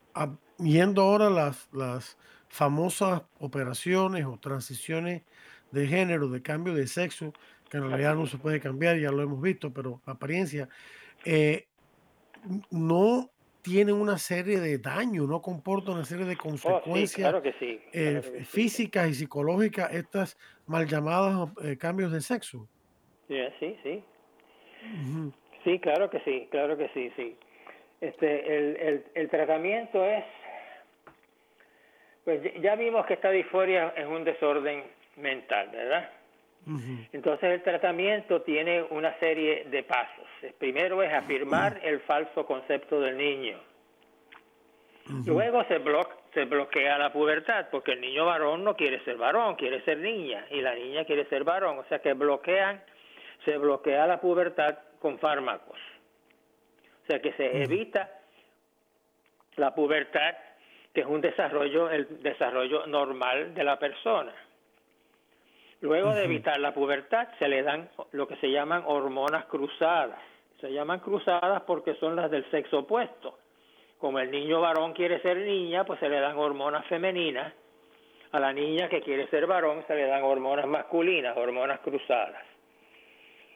viendo ahora las, las famosas operaciones o transiciones de género, de cambio de sexo, que en realidad no se puede cambiar, ya lo hemos visto, pero la apariencia, eh, no tienen una serie de daños, no comportan una serie de oh, consecuencias físicas y psicológicas, estas mal llamadas cambios de sexo. sí, sí, Sí, claro que sí, claro que sí, sí. Este, el, el, el tratamiento es, pues ya vimos que esta disforia es un desorden mental, ¿verdad? Entonces el tratamiento tiene una serie de pasos. El primero es afirmar el falso concepto del niño. Luego se, se bloquea la pubertad, porque el niño varón no quiere ser varón, quiere ser niña, y la niña quiere ser varón. O sea que bloquean se bloquea la pubertad con fármacos. O sea que se evita la pubertad, que es un desarrollo, el desarrollo normal de la persona. Luego de evitar la pubertad, se le dan lo que se llaman hormonas cruzadas. Se llaman cruzadas porque son las del sexo opuesto. Como el niño varón quiere ser niña, pues se le dan hormonas femeninas. A la niña que quiere ser varón se le dan hormonas masculinas, hormonas cruzadas.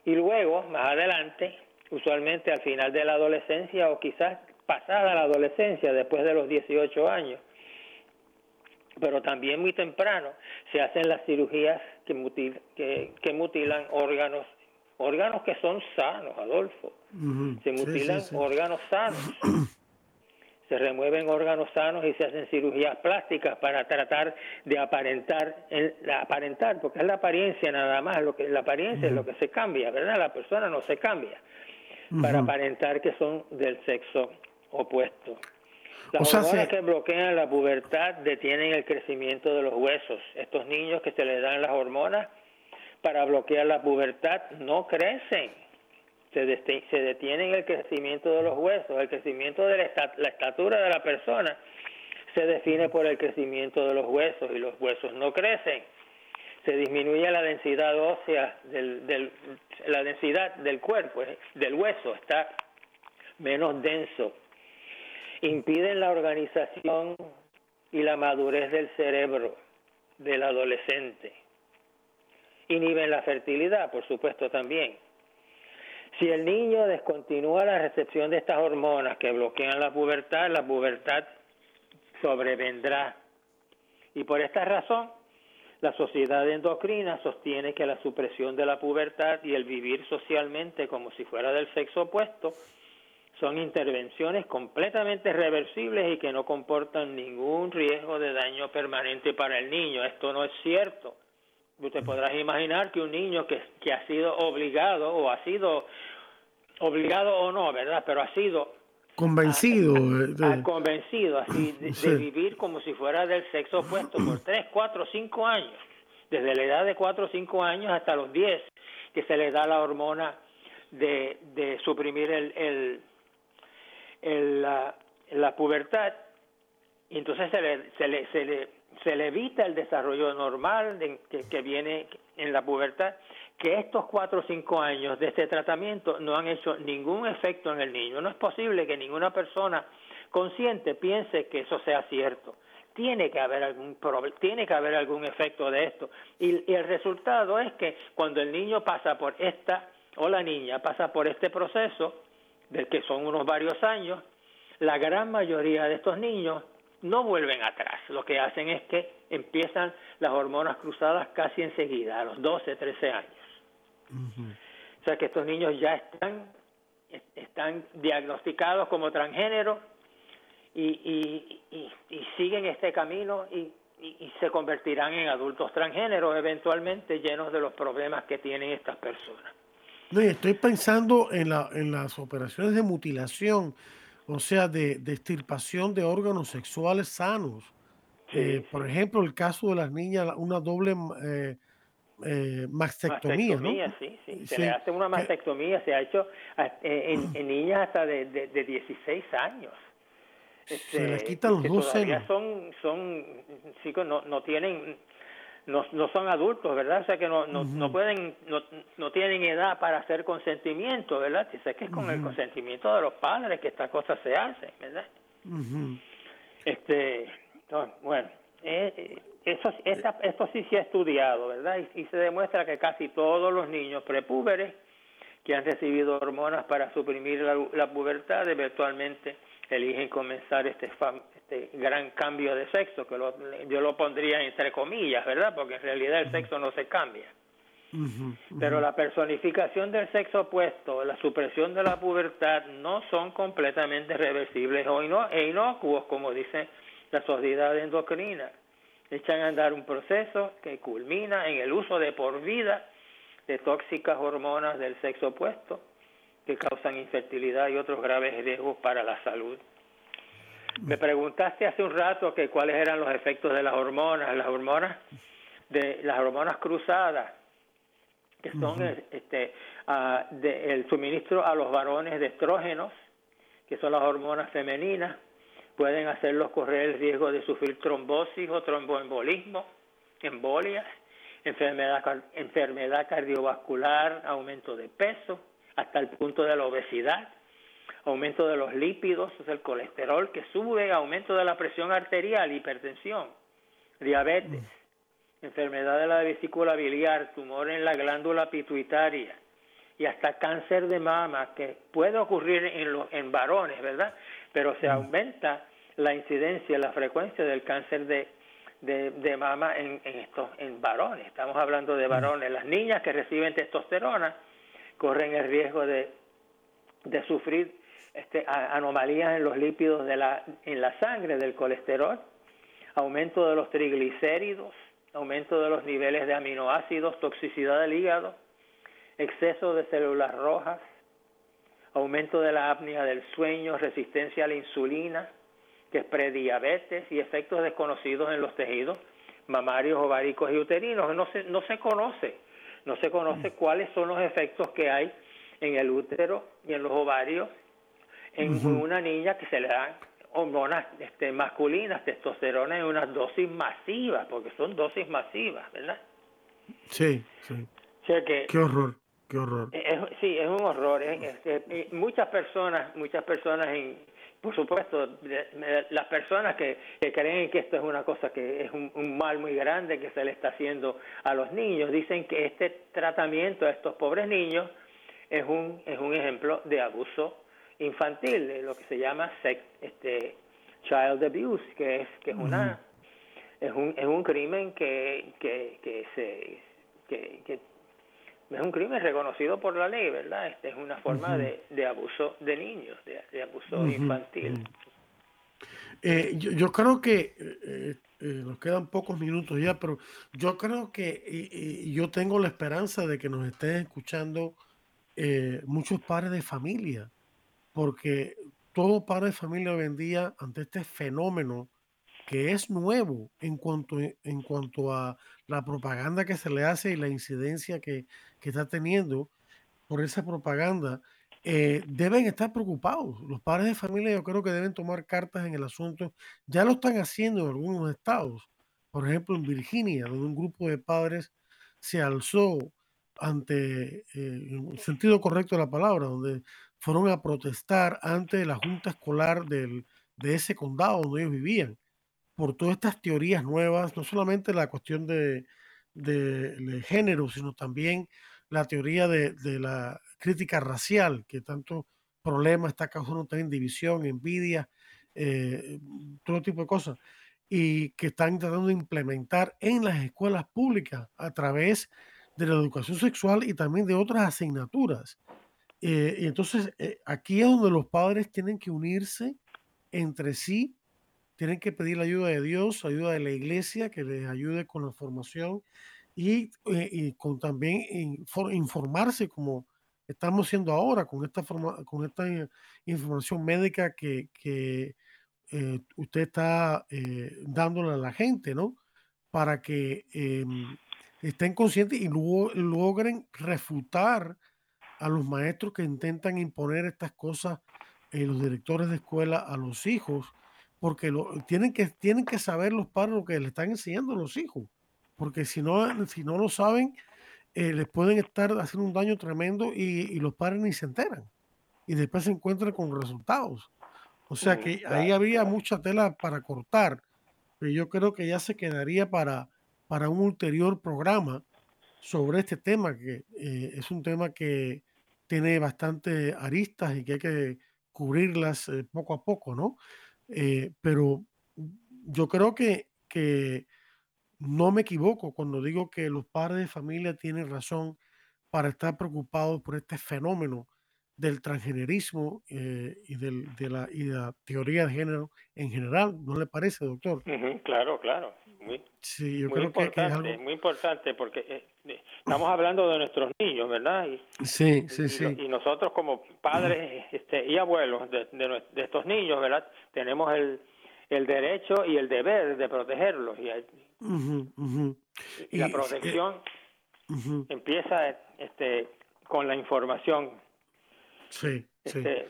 Y luego, más adelante, usualmente al final de la adolescencia o quizás pasada la adolescencia, después de los 18 años, pero también muy temprano, se hacen las cirugías que, que, mutilan órganos, órganos que son sanos, Adolfo. Se mutilan órganos sanos. [CLEARS THROAT] se remueven órganos sanos y se hacen cirugías plásticas para tratar de aparentar, el, aparentar, porque es la apariencia nada más, lo que la apariencia es lo que se cambia, ¿verdad? La persona no se cambia. para aparentar que son del sexo opuesto. Las hormonas que bloquean la pubertad detienen el crecimiento de los huesos. Estos niños que se les dan las hormonas para bloquear la pubertad no crecen. Se, detienen el crecimiento de los huesos. El crecimiento de la, estatura de la persona se define por el crecimiento de los huesos y los huesos no crecen. Se disminuye la densidad ósea, del, la densidad del cuerpo, del hueso, está menos denso impiden la organización y la madurez del cerebro del adolescente. Inhiben la fertilidad, por supuesto, también. Si el niño descontinúa la recepción de estas hormonas que bloquean la pubertad, la pubertad sobrevendrá. Y por esta razón, la sociedad endocrina sostiene que la supresión de la pubertad y el vivir socialmente como si fuera del sexo opuesto son intervenciones completamente reversibles y que no comportan ningún riesgo de daño permanente para el niño. Esto no es cierto. Usted podrá imaginar que un niño que, que ha sido obligado o ha sido obligado o no, ¿verdad? Pero ha sido convencido convencido así de, vivir como si fuera del sexo opuesto por 3, 4, 5 años, desde la edad de 4 o 5 años hasta los 10, que se le da la hormona de, de suprimir el la, la pubertad y entonces se le, se le, se le, se le evita el desarrollo normal que, que, viene en la pubertad, que estos cuatro o cinco años de este tratamiento no han hecho ningún efecto en el niño. No es posible que ninguna persona consciente piense que eso sea cierto. Tiene que haber algún tiene que haber algún efecto de esto. Y, y el resultado es que cuando el niño pasa por esta, o la niña pasa por este proceso, del que son unos varios años, la gran mayoría de estos niños no vuelven atrás. Lo que hacen es que empiezan las hormonas cruzadas casi enseguida, a los 12, 13 años. O sea que estos niños ya están, están diagnosticados como transgénero y, y, siguen este camino y, y, se convertirán en adultos transgéneros eventualmente llenos de los problemas que tienen estas personas. No, estoy pensando en, la, en las operaciones de mutilación, o sea, de, de extirpación de órganos sexuales sanos. Eh, por ejemplo, el caso de las niñas, una doble eh, eh, mastectomía, mastectomía sí, sí. Se le hace una mastectomía, se ha hecho en, [CLEARS THROAT] en, niñas hasta de, de, de 16 años. se les quitan los dos senos. Son, son, chicos, no, no tienen no, no son adultos, ¿verdad? O sea que no, no, no pueden, no, no tienen edad para hacer consentimiento, ¿verdad? O que es con el consentimiento de los padres que estas cosas se hacen, ¿verdad? Este, bueno, eh, eso, esta, esto sí se ha estudiado, ¿verdad? Y, se demuestra que casi todos los niños prepúberes que han recibido hormonas para suprimir la, la pubertad eventualmente eligen comenzar este, este gran cambio de sexo, que yo lo pondría entre comillas, ¿verdad? Porque en realidad el sexo no se cambia. Pero la personificación del sexo opuesto, la supresión de la pubertad no son completamente reversibles o e inocuos, como dice la sociedad endocrina. Echan a andar un proceso que culmina en el uso de por vida de tóxicas hormonas del sexo opuesto que causan infertilidad y otros graves riesgos para la salud. Me preguntaste hace un rato que cuáles eran los efectos de las hormonas, las hormonas de las hormonas cruzadas, que son este el suministro a los varones de estrógenos, que son las hormonas femeninas, pueden hacerlos correr el riesgo de sufrir trombosis o tromboembolismo, embolias, enfermedad, enfermedad cardiovascular, aumento de peso, hasta el punto de la obesidad, aumento de los lípidos, es el colesterol que sube, aumento de la presión arterial, hipertensión, diabetes, enfermedad de la vesícula biliar, tumor en la glándula pituitaria y hasta cáncer de mama que puede ocurrir en, en varones, ¿verdad? Pero se aumenta la incidencia, la frecuencia del cáncer de, de, mama en, en, estos, en varones. Estamos hablando de varones. Las niñas que reciben testosterona corren el riesgo de, de sufrir este, anomalías en los lípidos de la, en la sangre del colesterol, aumento de los triglicéridos, aumento de los niveles de aminoácidos, toxicidad del hígado, exceso de células rojas, aumento de la apnea del sueño, resistencia a la insulina, que es prediabetes y efectos desconocidos en los tejidos mamarios, ováricos y uterinos. No se, no se conoce, no se conoce cuáles son los efectos que hay en el útero y en los ovarios en una niña que se le dan hormonas este, masculinas, testosterona en unas dosis masivas, porque son dosis masivas, ¿verdad? Sí, sí. qué horror, qué horror. sí, es un horror. muchas personas, muchas personas, en, por supuesto, las personas que, creen que esto es una cosa que es un, un, mal muy grande que se le está haciendo a los niños, dicen que este tratamiento a estos pobres niños es un, es un ejemplo de abuso infantil, de lo que se llama sex, este, child abuse, que es que es una es un es un crimen que que, que se que, que es un crimen reconocido por la ley, ¿verdad? Este es una forma de, de, abuso de niños, de, abuso infantil. Eh, yo, yo, creo que eh, eh, nos quedan pocos minutos ya, pero yo creo que y, yo tengo la esperanza de que nos estén escuchando muchos padres de familia porque todo padre de familia hoy en día, ante este fenómeno que es nuevo en cuanto, en cuanto a la propaganda que se le hace y la incidencia que, está teniendo por esa propaganda, eh, deben estar preocupados. Los padres de familia yo creo que deben tomar cartas en el asunto. Ya lo están haciendo en algunos estados. Por ejemplo, en Virginia, donde un grupo de padres se alzó ante, eh, en el sentido correcto de la palabra, donde fueron a protestar ante la junta escolar del, de ese condado donde ellos vivían, por todas estas teorías nuevas, no solamente la cuestión de, de, género, sino también la teoría de, de, la crítica racial, que tanto problema está causando también división, envidia, eh, todo tipo de cosas, y que están tratando de implementar en las escuelas públicas a través de la educación sexual y también de otras asignaturas. Eh, y entonces eh, aquí es donde los padres tienen que unirse entre sí, tienen que pedir la ayuda de Dios, ayuda de la iglesia que les ayude con la formación y, eh, con también informarse como estamos haciendo ahora con esta, forma, con esta información médica que, que usted está dándole a la gente, ¿no? Para que em, estén conscientes y luego logren refutar a los maestros que intentan imponer estas cosas, en los directores de escuela a los hijos, porque lo, tienen, que, tienen que saber los padres lo que le están enseñando a los hijos, porque si no, si no lo saben, eh, les pueden estar haciendo un daño tremendo y, los padres ni se enteran y después se encuentran con resultados. O sea que ahí habría mucha tela para cortar, pero yo creo que ya se quedaría para, para un ulterior programa sobre este tema, que eh, es un tema que, tiene bastante aristas y que hay que cubrirlas eh, poco a poco, ¿no? Eh, pero yo creo que, que no me equivoco cuando digo que los padres de familia tienen razón para estar preocupados por este fenómeno del transgenerismo eh, y, del, de la, y la teoría de género en general, ¿no le parece, doctor? claro, claro. Muy, sí, yo creo importante, que, es algo... muy importante porque eh, estamos hablando de nuestros niños, ¿verdad? Y, sí, sí, sí. Y nosotros como padres este, y abuelos de, de, estos niños, ¿verdad? Tenemos el, el derecho y el deber de protegerlos. Y, y la protección empieza este, con la información Sí, este,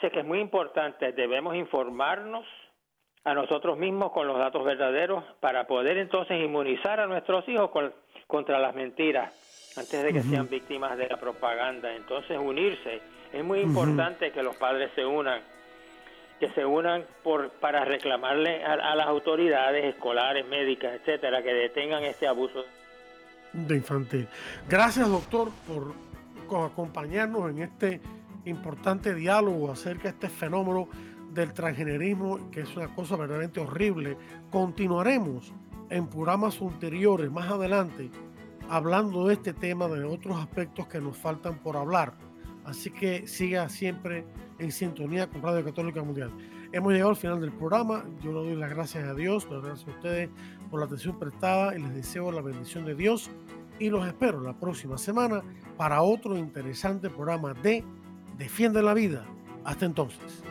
sé que es muy importante, debemos informarnos a nosotros mismos con los datos verdaderos para poder entonces inmunizar a nuestros hijos contra las mentiras antes de que sean víctimas de la propaganda. Entonces unirse. Es muy importante que los padres se unan, que se unan por, para reclamarle a, a las autoridades escolares, médicas, etcétera, que detengan este abuso de infantil. Gracias, doctor, por acompañarnos en este importante diálogo acerca de este fenómeno del transgenerismo, que es una cosa verdaderamente horrible. Continuaremos en programas ulteriores, más adelante, hablando de este tema, de otros aspectos que nos faltan por hablar. Así que siga siempre en sintonía con Radio Católica Mundial. Hemos llegado al final del programa. Yo le doy las gracias a Dios, las gracias a ustedes por la atención prestada y les deseo la bendición de Dios y los espero la próxima semana para otro interesante programa de Defiende la vida. Hasta entonces.